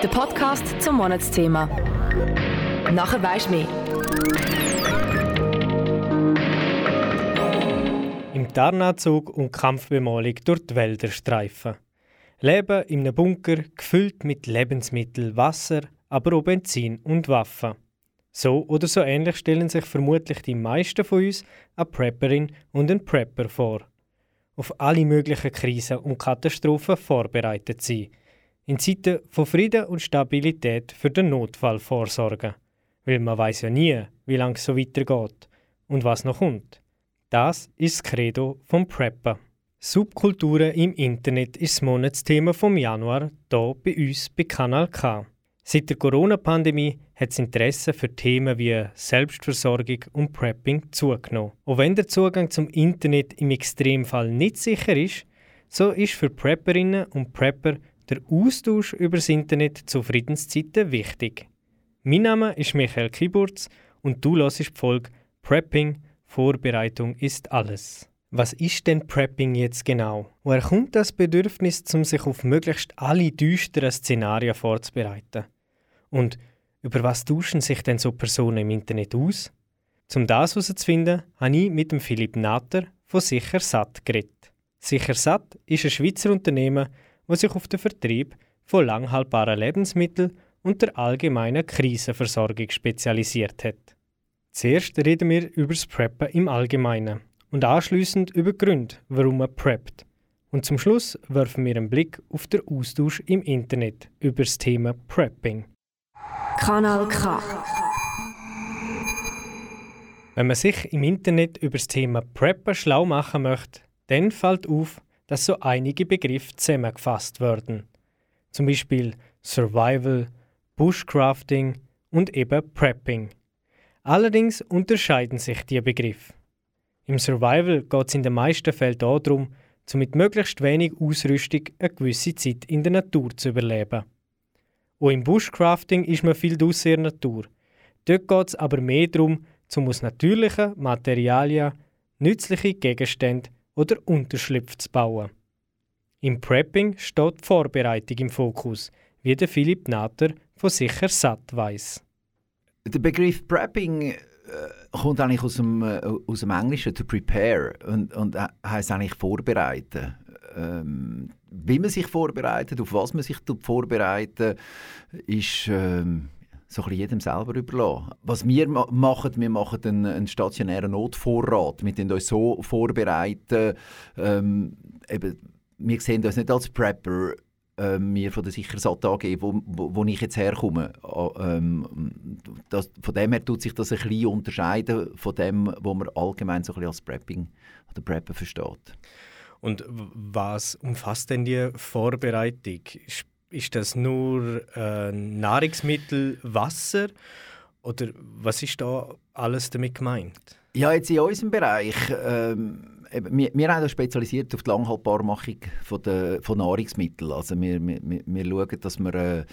Der Podcast zum Monatsthema. Nachher weisst mehr. Im Tarnanzug und Kampfbemalung durch die Wälder streifen. Leben in einem Bunker, gefüllt mit Lebensmitteln, Wasser, aber auch Benzin und Waffen. So oder so ähnlich stellen sich vermutlich die meisten von uns eine Prepperin und einen Prepper vor. Auf alle möglichen Krisen und Katastrophen vorbereitet sein. In Zeiten von Frieden und Stabilität für den Notfall vorsorgen. Weil man weiß ja nie, wie lange es so weitergeht und was noch kommt. Das ist das Credo vom Prepper. Subkulturen im Internet ist das Monatsthema vom Januar hier bei uns bei Kanal K. Seit der Corona-Pandemie hat das Interesse für Themen wie Selbstversorgung und Prepping zugenommen. Auch wenn der Zugang zum Internet im Extremfall nicht sicher ist, so ist für Prepperinnen und Prepper der Austausch über das Internet zu Friedenszeiten wichtig. Mein Name ist Michael Kiburz und du hörst die Folge Prepping – Vorbereitung ist alles. Was ist denn Prepping jetzt genau? Woher kommt das Bedürfnis, um sich auf möglichst alle düsteren Szenarien vorzubereiten? Und über was tauschen sich denn so Personen im Internet aus? Um das herauszufinden, habe ich mit dem Philipp Natter von Sichersat geredet. Sichersat ist ein Schweizer Unternehmen, das sich auf den Vertrieb von langhaltbaren Lebensmitteln und der allgemeinen Krisenversorgung spezialisiert hat. Zuerst reden wir über das Preppen im Allgemeinen und anschließend über die Gründe, warum man preppt. Und zum Schluss werfen wir einen Blick auf den Austausch im Internet über das Thema Prepping. Kanal K. Wenn man sich im Internet über das Thema Preppen schlau machen möchte, dann fällt auf, dass so einige Begriffe zusammengefasst werden. Zum Beispiel Survival, Bushcrafting und eben Prepping. Allerdings unterscheiden sich die Begriffe. Im Survival geht es in den meisten Fällen darum, zu mit möglichst wenig Ausrüstung eine gewisse Zeit in der Natur zu überleben. Auch im Bushcrafting ist man viel draussen in der Natur. Dort geht es aber mehr darum, zum aus natürlichen Materialien nützliche Gegenstände oder Unterschlüpfe zu bauen. Im Prepping steht die Vorbereitung im Fokus, wie der Philipp Natter von Sicher Satt weiss. Der Begriff Prepping äh, kommt eigentlich aus dem, äh, aus dem Englischen, to prepare, und, und heißt eigentlich vorbereiten. Ähm, wie man sich vorbereitet, auf was man sich vorbereitet, ist ähm, so ein jedem selber überlassen. Was wir ma machen, wir machen einen, einen stationären Notvorrat. Wir uns so vorbereiten, ähm, eben, wir sehen uns nicht als Prepper, äh, mir von der Sichersat AG, wo, wo, wo ich jetzt herkomme. Ähm, das, von dem her tut sich das ein bisschen unterscheiden von dem, was man allgemein so ein als Prepping oder Preppen versteht. Und was umfasst denn die Vorbereitung? Ist das nur äh, Nahrungsmittel, Wasser oder was ist da alles damit gemeint? Ja, jetzt in unserem Bereich, ähm, wir, wir haben uns spezialisiert auf die Langhaltbarmachung von, der, von Nahrungsmitteln. Also wir, wir, wir schauen, dass wir, äh,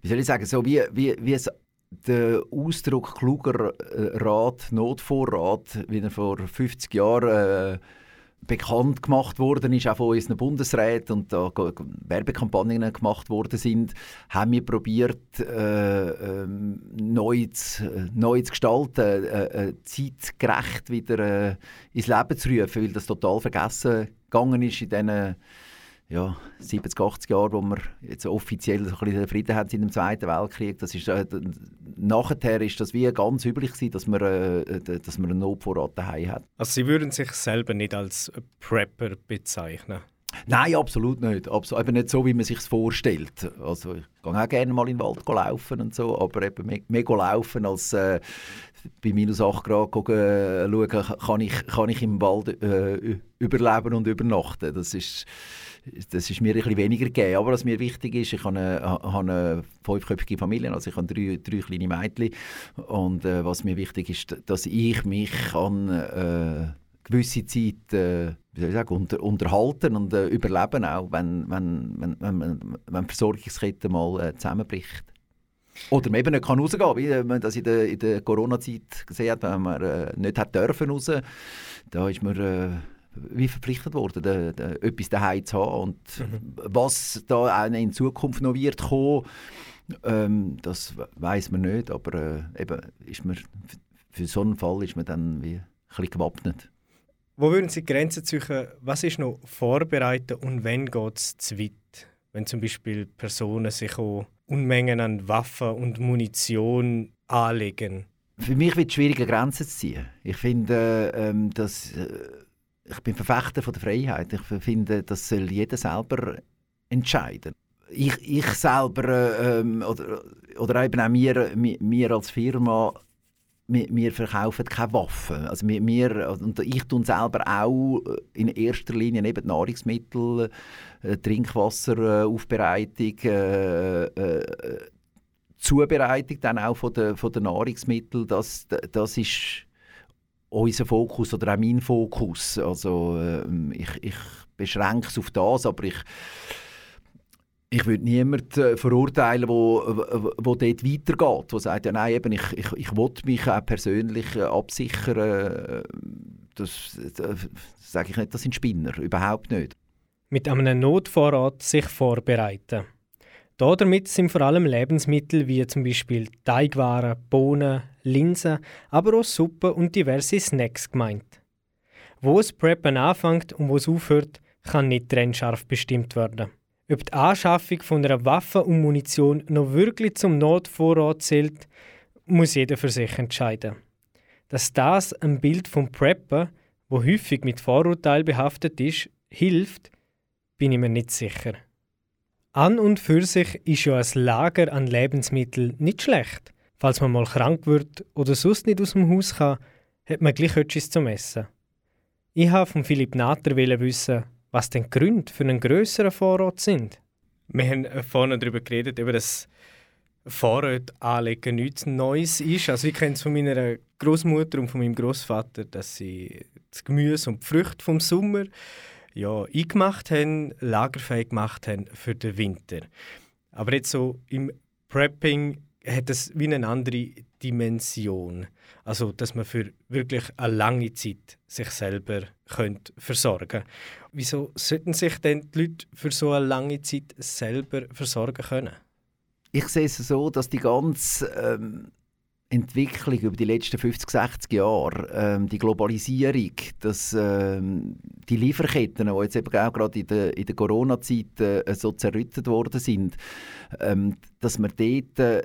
wie soll ich sagen, so wie, wie, wie es der Ausdruck kluger äh, Rat, Notvorrat, wie er vor 50 Jahren äh, bekannt gemacht worden ist, auch von unseren Bundesräten und da Werbekampagnen gemacht worden sind, haben wir probiert, äh, äh, neu, zu, neu zu gestalten, äh, äh, zeitgerecht wieder äh, ins Leben zu rufen, weil das total vergessen gegangen ist in diesen ja, 70, 80 Jahre, wo wir jetzt offiziell so ein bisschen Frieden haben in dem Zweiten Weltkrieg, das ist, äh, nachher ist das wie ganz üblich gewesen, dass man, äh, dass man einen Notvorrat daheim hat. Also Sie würden sich selber nicht als Prepper bezeichnen? Nein, absolut nicht. Absolut, eben nicht so, wie man sich vorstellt. Also ich gehe auch gerne mal in den Wald laufen und so, aber eben mehr, mehr laufen als äh, bei minus 8 Grad gucken, äh, schauen, kann ich, kann ich im Wald äh, überleben und übernachten. Das ist das ist mir ein weniger gegeben. Aber was mir wichtig ist, ich habe eine, habe eine fünfköpfige Familie, also ich habe drei, drei kleine Mädchen. Und äh, was mir wichtig ist, dass ich mich an äh, gewisse Zeit äh, wie soll ich sagen, unter, unterhalten und äh, überleben auch, wenn, wenn, wenn, wenn, wenn die Versorgungskette mal äh, zusammenbricht. Oder man eben nicht kann rausgehen wie man das in der, in der Corona-Zeit gesehen hat, wenn man äh, nicht hat dürfen raus. Da ist man äh, wie verpflichtet worden, de, de, etwas daheim zu haben. Und mhm. was da in Zukunft noch wird kommen, Ähm, das weiß man nicht, aber äh, eben ist man, für so einen Fall ist man dann wie ein bisschen gewappnet. Wo würden Sie die Grenzen ziehen? Was ist noch vorbereiten und wann geht es zu weit? Wenn zum Beispiel Personen sich auch Unmengen an Waffen und Munition anlegen. Für mich wird es schwierig, Grenzen zu ziehen. Ich finde, ähm, dass, äh, ich bin Verfechter von der Freiheit. Ich finde, das soll jeder selber entscheiden. Ich, ich selber äh, ähm, oder, oder eben auch wir, wir als Firma wir, verkaufen keine Waffen. Also wir, wir, und ich tue selber auch in erster Linie eben Nahrungsmittel, äh, Trinkwasseraufbereitung, äh, äh, Zubereitung dann auch von der, von der Nahrungsmittel. Das, das ist unser Fokus oder auch mein Fokus. Also äh, ich, ich beschränke es auf das, aber ich ich würde niemanden äh, verurteilen, wo, wo dort weitergeht, wo sagt, ja, nein, eben, ich, ich, ich will mich auch persönlich äh, absichern. Äh, das, das sage ich nicht, das sind Spinner, überhaupt nicht. Mit einem Notvorrat sich vorbereiten. Damit sind vor allem Lebensmittel wie zum Beispiel Teigwaren, Bohnen, Linsen, aber auch Suppe und diverse Snacks gemeint. Wo es Preppen anfängt und wo es aufhört, kann nicht trennscharf bestimmt werden. Ob die Anschaffung von einer Waffe und Munition noch wirklich zum Notvorrat zählt, muss jeder für sich entscheiden. Dass das ein Bild vom Prepper, wo häufig mit Vorurteil behaftet ist, hilft, bin ich mir nicht sicher. An und für sich ist ja ein Lager an Lebensmitteln nicht schlecht. Falls man mal krank wird oder sonst nicht aus dem Haus kann, hat man gleich etwas zum Essen. Ich habe von Philipp Natter wissen, was denn Gründe für einen größeren Vorrat sind. Wir haben vorhin darüber geredet, über das Vorrat anlegen nichts Neues ist. Also ich kenne es von meiner Großmutter und von meinem Großvater, dass sie das Gemüse und die Früchte vom Sommer ja, eingemacht haben, lagerfähig gemacht haben für den Winter. Aber jetzt so im Prepping hat es wie eine andere Dimension. Also, dass man für wirklich eine lange Zeit sich selber könnt versorgen Wieso sollten sich denn die Leute für so eine lange Zeit selber versorgen können? Ich sehe es so, dass die ganze ähm, Entwicklung über die letzten 50, 60 Jahre, ähm, die Globalisierung, dass, ähm, die Lieferketten, die jetzt eben auch gerade in der, in der Corona-Zeit äh, so zerrüttet worden sind, ähm, dass man dort äh,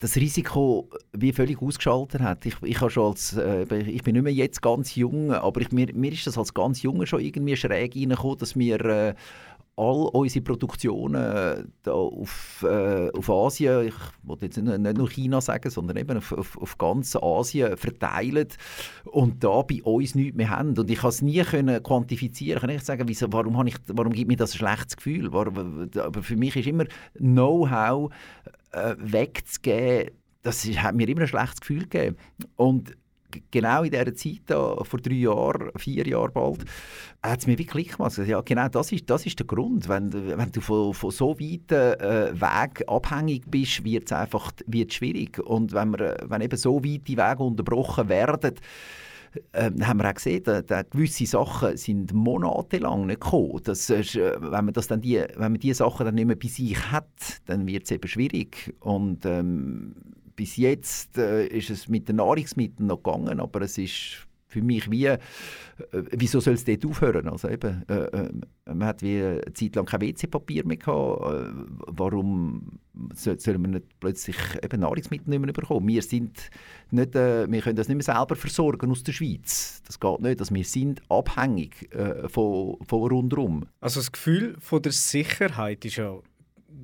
das Risiko wie völlig ausgeschaltet hat. Ich, ich, schon als, äh, ich bin nicht mehr jetzt ganz jung, aber ich, mir, mir ist das als ganz Junge schon irgendwie schräg reingekommen, dass wir äh, all unsere Produktionen äh, da auf, äh, auf Asien, ich wollte jetzt nicht, nicht nur China sagen, sondern eben auf, auf, auf ganz Asien verteilen und da bei uns nichts mehr haben. Und ich konnte es nie können quantifizieren. Ich kann nicht sagen, wieso, warum, ich, warum gibt mir das ein schlechtes Gefühl? aber für mich ist immer Know-how äh, wegzugeben, das hat mir immer ein schlechtes Gefühl gegeben. Und genau in dieser Zeit, da, vor drei Jahren, vier Jahren bald, hat es mir wirklich gemacht. Ja, genau das ist, das ist der Grund. Wenn, wenn du von, von so weiten äh, Weg abhängig bist, wird es einfach wird's schwierig. Und wenn, wir, wenn eben so weite Wege unterbrochen werden, äh, haben wir auch gesehen, dass, dass gewisse Sachen sind monatelang nicht gekommen. Das ist, äh, wenn, man das die, diese Sachen dann nicht mehr bei sich hat, dann wird es eben schwierig. Und ähm, bis jetzt äh, ist es mit den Nahrungsmitteln noch gegangen, aber es ist für mich wie, äh, wieso soll es dort aufhören? Also eben, äh, äh, man hat wie eine Zeit lang kein WC-Papier mehr gehabt. Äh, warum soll, wir nicht plötzlich eben Nahrungsmittel nicht mehr bekommen? Wir, sind nicht, äh, wir können das nicht mehr selber versorgen aus der Schweiz. Das geht nicht. Also wir sind abhängig äh, von, von rundherum. Also das Gefühl von der Sicherheit ist ja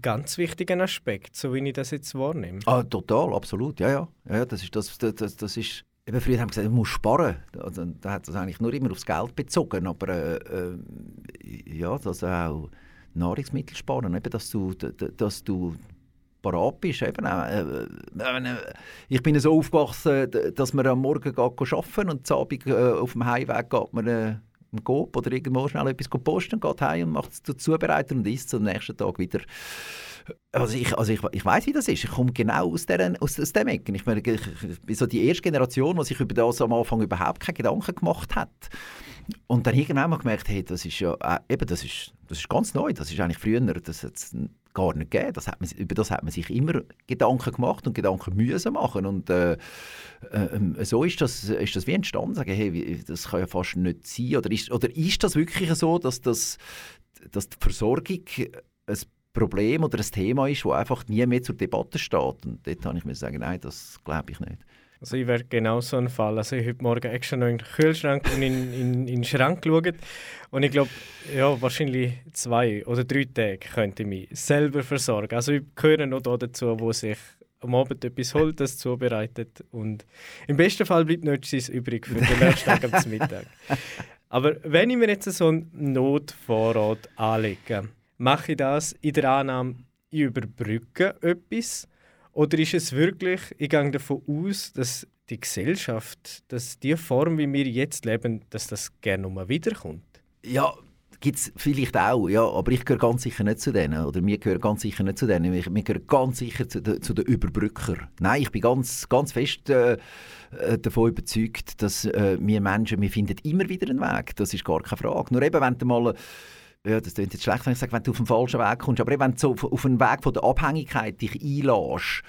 ganz wichtiger Aspekt, so wie ich das jetzt wahrnehme. Ah, total, absolut, ja, ja. ja das, ist, das, das, das ist Eben früher haben wir gesagt, man muss sparen. Also, da hat das eigentlich nur immer aufs Geld bezogen. Aber äh, äh, ja, dass auch Nahrungsmittel sparen, eben, dass du, dass du parat bist. Eben auch, äh, äh, ich bin so aufgewachsen, dass man am Morgen geht arbeiten und am Abend äh, auf dem Heimweg geht man äh, im Coop oder irgendwo schnell etwas posten, geht heim und macht es zubereiten und isst es am nächsten Tag wieder also ich, also ich, ich weiß, wie das ist. Ich komme genau aus, der, aus, aus dem Ecken. Ich, ich, ich bin so die erste Generation, die sich über das am Anfang überhaupt keine Gedanken gemacht hat. Und dann irgendwann mal gemerkt, hey, das ist ja äh, eben, das ist, das ist ganz neu. Das ist eigentlich früher, das hat gar nicht gegeben. Das hat man, über das hat man sich immer Gedanken gemacht und Gedanken müssen machen. Und äh, äh, so ist das, ist das wie entstanden. Sagen, hey, das kann ja fast nicht sein. Oder ist, oder ist das wirklich so, dass, das, dass die Versorgung ein Problem oder ein Thema ist, das einfach nie mehr zur Debatte steht? Und dort habe ich mir sagen, nein, das glaube ich nicht. Also ich wäre genau so ein Fall. Also ich habe heute Morgen extra noch in den Kühlschrank und in, in, in den Schrank geschaut. Und ich glaube, ja, wahrscheinlich zwei oder drei Tage könnte ich mich selber versorgen. Also ich gehöre noch dazu, wo sich am Abend etwas holt, das zubereitet. Und im besten Fall bleibt nichts übrig für den nächsten Tag am Mittag. Aber wenn ich mir jetzt so einen Notvorrat anlege, mache ich das in der Annahme, ich überbrücke etwas oder ist es wirklich, ich gehe davon aus, dass die Gesellschaft, dass die Form, wie wir jetzt leben, dass das gerne mal wiederkommt? Ja, gibt es vielleicht auch, ja, aber ich gehöre ganz sicher nicht zu denen. Oder wir gehören ganz sicher nicht zu denen. Wir, wir gehören ganz sicher zu, de, zu den Überbrückern. Nein, ich bin ganz, ganz fest äh, äh, davon überzeugt, dass äh, wir Menschen, wir finden immer wieder einen Weg. Das ist gar keine Frage. Nur eben, wenn du mal ja, das klingt jetzt schlecht, wenn ich sage, wenn du auf den falschen Weg kommst, aber wenn du so auf, einen Weg von der Abhängigkeit dich einlässt,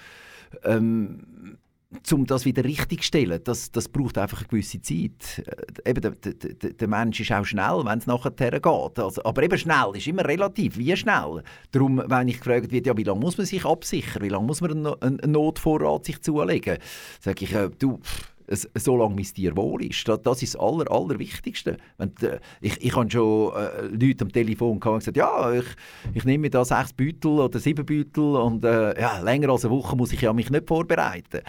ähm, um das wieder richtig zu stellen, das, das braucht einfach eine gewisse Zeit. Äh, eben, der, der, der Mensch ist auch schnell, wenn es nachher geht. Also, aber eben schnell ist immer relativ. Wie schnell? Darum, wenn ich gefragt werde, ja, wie lange muss man sich absichern, wie lange muss man einen, einen Notvorrat sich zulegen, sage ich, äh, du... Pff, so lange wie es dir wohl ist. Das, das ist das Aller, Allerwichtigste. Wenn, äh, ich ich habe schon äh, Leute am Telefon und gesagt, ja, ich, ich nehme mir da sechs Beutel oder sieben Beutel und äh, ja, länger als eine Woche muss ich ja mich nicht vorbereiten.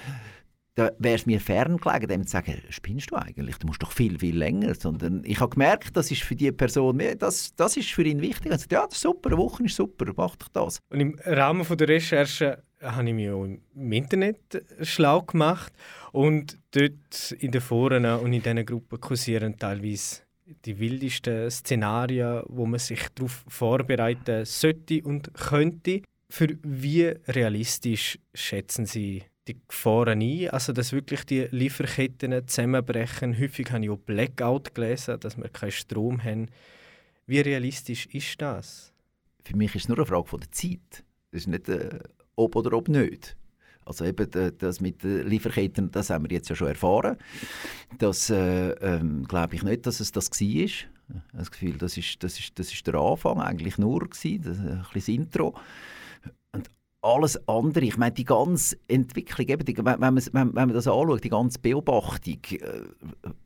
Da wäre es mir fern gelegen, dem zu sagen, spinnst du eigentlich? Du musst doch viel, viel länger. Sondern ich habe gemerkt, das ist für die Person, das, das ist für ihn wichtig. Er sagt, ja, das ist super, eine Woche ist super, mach doch das. Und im Rahmen von der Recherche habe ich mich auch im Internet schlau gemacht und dort in den Foren und in diesen Gruppen kursieren teilweise die wildesten Szenarien, wo man sich darauf vorbereiten sollte und könnte. Für wie realistisch schätzen Sie die Gefahren ein? Also, dass wirklich die Lieferketten zusammenbrechen. Häufig habe ich auch Blackout gelesen, dass wir keinen Strom haben. Wie realistisch ist das? Für mich ist es nur eine Frage der Zeit. Das ist nicht äh, ob oder ob nicht. Also eben das mit den Lieferketten, das haben wir jetzt ja schon erfahren. Das äh, ähm, glaube ich nicht, dass es das war. Ich habe das Gefühl, das ist, das ist, das ist der Anfang eigentlich nur gewesen, das, ein bisschen das Intro. Alles andere, ich meine die ganze Entwicklung, eben die, wenn, man, wenn, man das anschaut, die ganze Beobachtung, äh,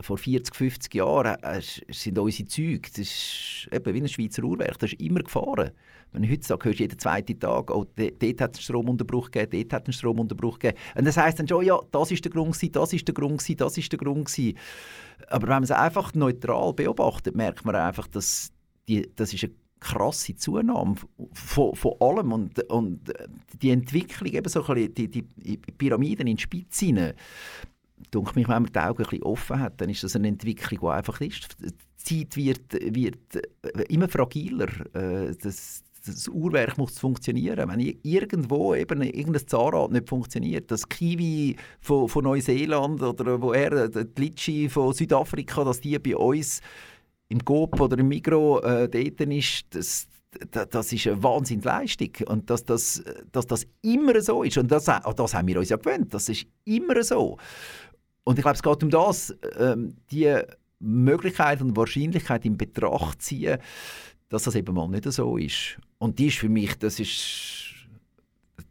vor 40, 50 Jahren äh, sind unsere Züge, das ist eben wie ein Schweizer Uhrwerk, das ist immer gefahren. Wenn heute sage, hörst du jeden zweiten Tag, oh, dort hat es einen Stromunterbruch gegeben, dort hat es einen Stromunterbruch gegeben. Und das heisst dann schon, ja, das ist der Grund gewesen, das ist der Grund gewesen, das ist der Grund gewesen. Aber wenn man es einfach neutral beobachtet, merkt man einfach, dass die, das ist eine krasse Zunahme von, von allem und, und die Entwicklung, eben so ein bisschen die, die Pyramiden in die Spitze mich, wenn man die Augen ein bisschen offen hat, dann ist das eine Entwicklung, die einfach ist. Die Zeit wird, wird immer fragiler. Äh, das, das Uhrwerk muss funktionieren. Wenn irgendwo eben irgendein Zahnrad nicht funktioniert, das Kiwi von, von Neuseeland oder woher, der Litschi von Südafrika, dass die bei uns im Coop oder im Migro äh, dort ist, das, das ist eine Wahnsinnsleistung. Und dass das, dass das immer so ist, und das, das haben wir uns ja gewöhnt, das ist immer so. Und ich glaube, es geht um das, ähm, die Möglichkeit und Wahrscheinlichkeit in Betracht ziehen, dass das eben mal nicht so ist. Und die ist für mich, das ist,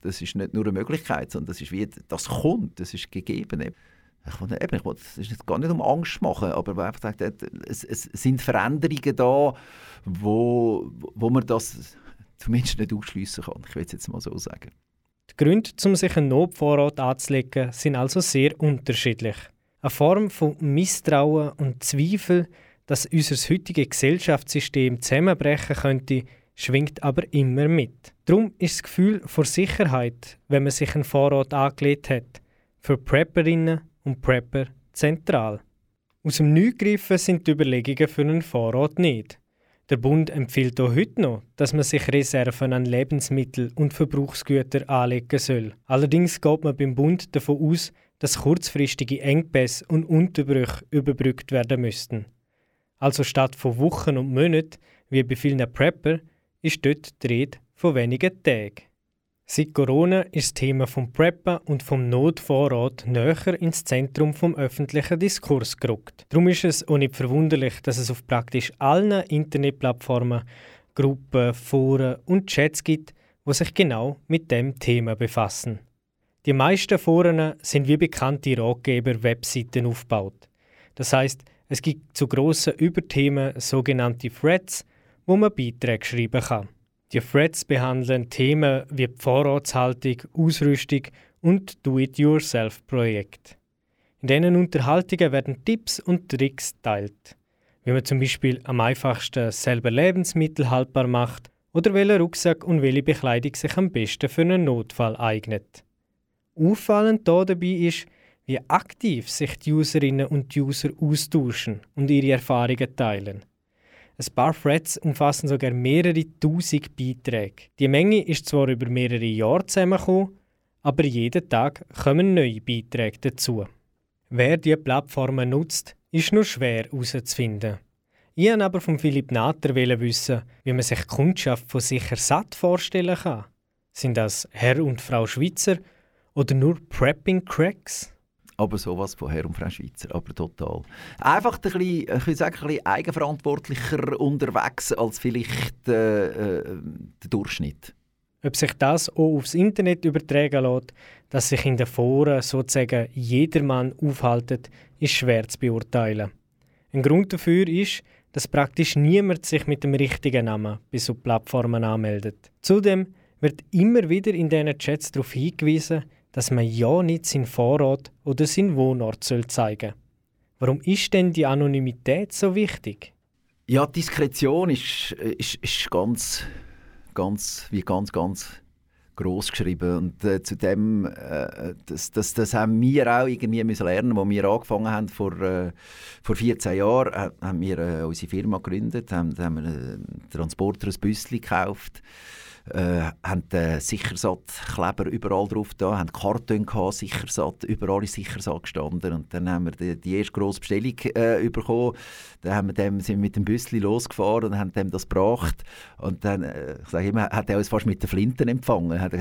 das ist nicht nur eine Möglichkeit, sondern das ist wie, das kommt, das ist gegeben. Ich will, eben, ich will, das ist jetzt gar nicht um Angst machen, aber einfach sagt, es, es sind Veränderungen da, wo, wo man das zumindest nicht ausschließen kann. Ich will es jetzt mal so sagen. Die Gründe, um sich einen Notvorrat anzulegen, sind also sehr unterschiedlich. Eine Form von Misstrauen und Zweifel dass unser heutiges Gesellschaftssystem zusammenbrechen könnte, schwingt aber immer mit. Darum ist das Gefühl vor Sicherheit, wenn man sich einen Vorrat angelegt hat, für Prepperinnen und Prepper zentral. Aus dem Neugriffen sind die Überlegungen für einen Vorrat nicht. Der Bund empfiehlt auch heute noch, dass man sich Reserven an Lebensmittel und Verbrauchsgüter anlegen soll. Allerdings geht man beim Bund davon aus, dass kurzfristige Engpässe und Unterbrüche überbrückt werden müssten. Also statt von Wochen und Monaten, wie bei vielen Prepper, ist dort die Rede von wenigen Tagen. Seit Corona ist das Thema vom Preppen und vom Notvorrat näher ins Zentrum vom öffentlichen Diskurs gerückt. Darum ist es auch nicht verwunderlich, dass es auf praktisch allen Internetplattformen Gruppen, Foren und Chats gibt, die sich genau mit dem Thema befassen. Die meisten Foren sind wie bekannte Ratgeber-Webseiten aufgebaut. Das heißt, es gibt zu grossen Überthemen sogenannte Threads, wo man Beiträge schreiben kann. Die Threads behandeln Themen wie die Vorratshaltung, Ausrüstung und Do-it-yourself-Projekte. In diesen Unterhaltungen werden Tipps und Tricks geteilt, wie man zum Beispiel am einfachsten selber Lebensmittel haltbar macht oder welcher Rucksack und welche Bekleidung sich am besten für einen Notfall eignet. Auffallend hier dabei ist, wie aktiv sich die Userinnen und User austauschen und ihre Erfahrungen teilen. Ein paar Threads umfassen sogar mehrere tausend Beiträge. Die Menge ist zwar über mehrere Jahre zusammengekommen, aber jeden Tag kommen neue Beiträge dazu. Wer diese Plattformen nutzt, ist nur schwer herauszufinden. Ich wollte aber von Philipp Natter wissen, wie man sich Kundschaft von sicher satt vorstellen kann. Sind das Herr und Frau Schweizer oder nur Prepping Cracks? Aber sowas von Herr und Frau Schweizer, aber total. Einfach ein bisschen, ich würde sagen, ein bisschen eigenverantwortlicher unterwegs als vielleicht äh, äh, der Durchschnitt. Ob sich das auch aufs Internet übertragen lässt, dass sich in den Foren sozusagen jedermann aufhaltet, ist schwer zu beurteilen. Ein Grund dafür ist, dass praktisch niemand sich mit dem richtigen Namen bei so Plattformen anmeldet. Zudem wird immer wieder in diesen Chats darauf hingewiesen, dass man ja nicht seinen Vorrat oder seinen Wohnort soll zeigen Warum ist denn die Anonymität so wichtig? Ja, Diskretion ist, ist, ist ganz, ganz, wie ganz, ganz groß geschrieben. Und äh, zu dem äh, das, das, das haben wir auch irgendwie müssen lernen, als wir angefangen haben vor, äh, vor 14 Jahren, äh, haben wir äh, unsere Firma gegründet, haben, haben einen Transporter, ein Büsschen gekauft äh, haben den Sichersat-Kleber überall drauf da, haben Karton gehabt, Sichersat, überall ist Sichersat gestanden. Und dann haben wir die, die erste grosse Bestellung äh, bekommen, dann haben wir dem, sind wir mit dem Büssli losgefahren und haben dem das gebracht. Und dann, äh, ich sage immer, hat er uns fast mit den Flinten empfangen, hat er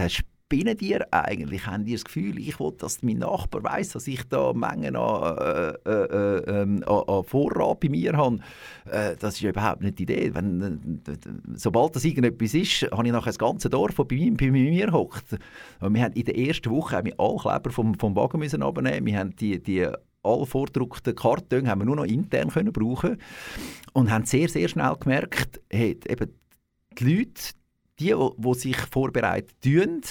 spinnen ihr eigentlich? Haben die das Gefühl, ich will, dass mein Nachbar weiß, dass ich da Mengen an, äh, äh, äh, ähm, an, Vorrat bei mir habe? Äh, das ist überhaupt nicht die Idee. Wenn, äh, sobald das irgendetwas ist, habe ich nachher das ganze Dorf, das bei, mir, bei mir hockt. Wir haben in der ersten Woche haben wir alle Kleber vom, vom Wagen müssen. Wir haben die, die alle vordruckten Kartons haben wir nur noch intern können brauchen und haben sehr, sehr schnell gemerkt, hey, eben die Leute, die, die sich vorbereiten, tun,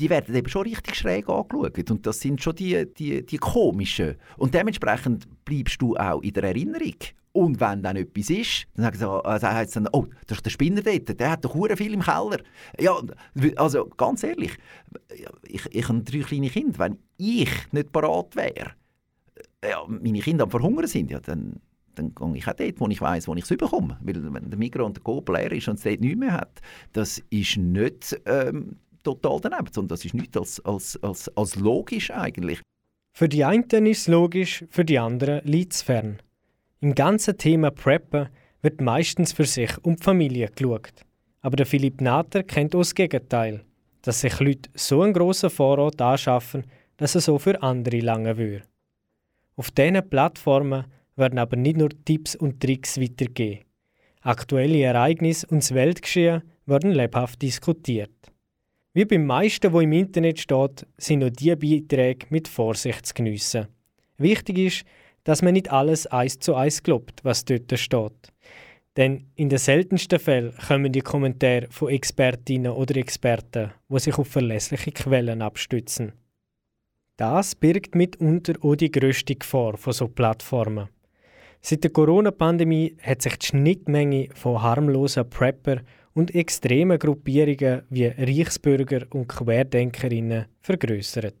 die werden eben schon richtig schräg angeschaut. Und das sind schon die, die, die komischen. Und dementsprechend bleibst du auch in der Erinnerung. Und wenn dann etwas ist, dann sagen sie, also heißt dann, oh, das ist der Spinner dort, der hat doch hure viel im Keller. Ja, also ganz ehrlich, ich, ich habe drei kleine Kinder. Wenn ich nicht parat wäre, ja, meine Kinder am Verhungern sind, ja, dann, dann gehe ich auch dort, wo ich weiß, wo ich es bekomme. Weil wenn der Mikro und der Coop leer ist und es dort nichts mehr hat, das ist nicht... Ähm, total daneben, sondern das ist nichts als, als, als, als logisch eigentlich. Für die einen ist es logisch, für die anderen liegt es fern. Im ganzen Thema Preppen wird meistens für sich um die Familie geschaut. Aber der Philipp Natter kennt auch das Gegenteil, dass sich Leute so einen grossen Vorrat anschaffen, dass er so für andere lange würde. Auf diesen Plattformen werden aber nicht nur Tipps und Tricks weitergegeben. Aktuelle Ereignisse und das Weltgeschehen werden lebhaft diskutiert. Wie beim meisten, wo im Internet steht, sind auch diese Beiträge mit Vorsicht zu geniessen. Wichtig ist, dass man nicht alles eins zu eins glaubt, was dort steht. Denn in den seltensten Fällen kommen die Kommentare von Expertinnen oder Experten, die sich auf verlässliche Quellen abstützen. Das birgt mitunter auch die grösste Gefahr von so Plattformen. Seit der Corona-Pandemie hat sich die Schnittmenge von harmlosen Prepper und extreme Gruppierungen wie Reichsbürger und Querdenkerinnen vergrößert.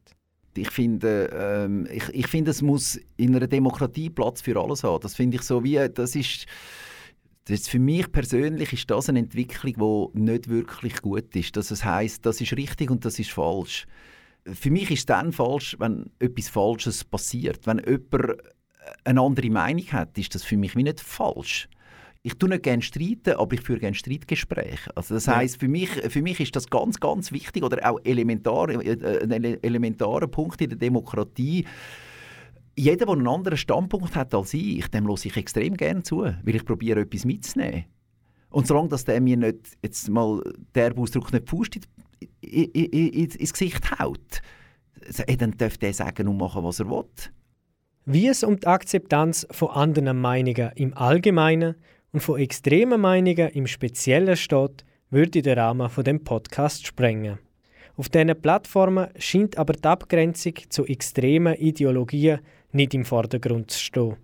Ich finde, ähm, ich, ich finde, es muss in einer Demokratie Platz für alles haben. Das finde ich so wie, das ist, das für mich persönlich ist das eine Entwicklung, die nicht wirklich gut ist. Dass es heißt, das ist richtig und das ist falsch. Für mich ist es dann falsch, wenn etwas Falsches passiert. Wenn jemand eine andere Meinung hat, ist das für mich wie nicht falsch ich tue nicht gerne streiten, aber ich führe gerne Streitgespräche. Also das heißt, für mich, für mich ist das ganz, ganz wichtig oder auch elementar, äh, ein elementarer Punkt in der Demokratie. Jeder, der einen anderen Standpunkt hat als ich, dem lasse ich extrem gerne zu, weil ich probiere, etwas mitzunehmen. Und solange dass der mir nicht, jetzt mal der Ausdruck nicht Faust ins Gesicht haut, dann darf der sagen und machen, was er will. Wie es um die Akzeptanz von anderen Meinungen im Allgemeinen und von extremen Meinungen im Speziellen steht, würde der Rahmen von dem Podcast sprengen. Auf diesen Plattformen scheint aber die Abgrenzung zu extremen Ideologien nicht im Vordergrund zu stehen.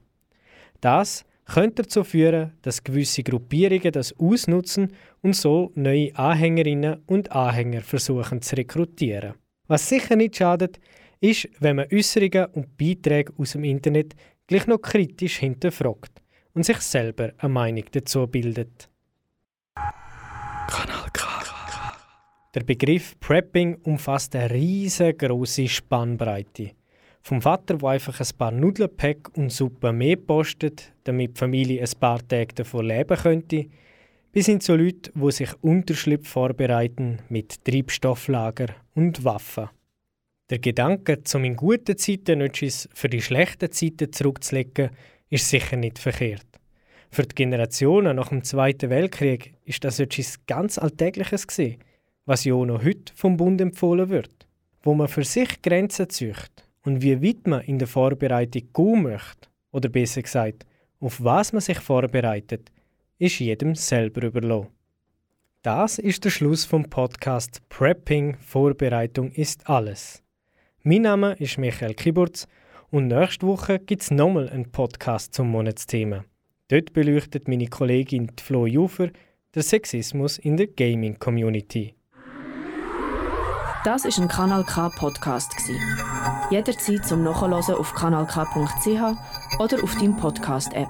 Das könnte dazu führen, dass gewisse Gruppierungen das ausnutzen und so neue Anhängerinnen und Anhänger versuchen zu rekrutieren. Was sicher nicht schadet, ist, wenn man Äußerungen und Beiträge aus dem Internet gleich noch kritisch hinterfragt und sich selber eine Meinung dazu bildet. Kanal K. Der Begriff Prepping umfasst eine riesengroße Spannbreite. Vom Vater, der einfach ein paar Nudelpack und Suppe mehr postet, damit die Familie ein paar Tage davon leben könnte, bis hin zu Leuten, die sich Unterschlupf vorbereiten mit Treibstofflager und Waffen. Der Gedanke, um in guten Zeiten etwas für die schlechten Zeiten zurückzulegen, ist sicher nicht verkehrt. Für die Generationen nach dem Zweiten Weltkrieg ist das etwas ganz Alltägliches gewesen, was ja auch noch heute vom Bund empfohlen wird. Wo man für sich Grenzen zücht und wie weit man in der Vorbereitung gehen möchte, oder besser gesagt, auf was man sich vorbereitet, ist jedem selber überlassen. Das ist der Schluss vom Podcast Prepping Vorbereitung ist alles. Mein Name ist Michael Kiburz und nächste Woche gibt es nochmal einen Podcast zum Monatsthema. Dort beleuchtet meine Kollegin Flo Jufer den Sexismus in der Gaming Community. Das ist ein Kanal K Podcast Jederzeit zum Nachhören auf kanalk.ch oder auf deinem Podcast App.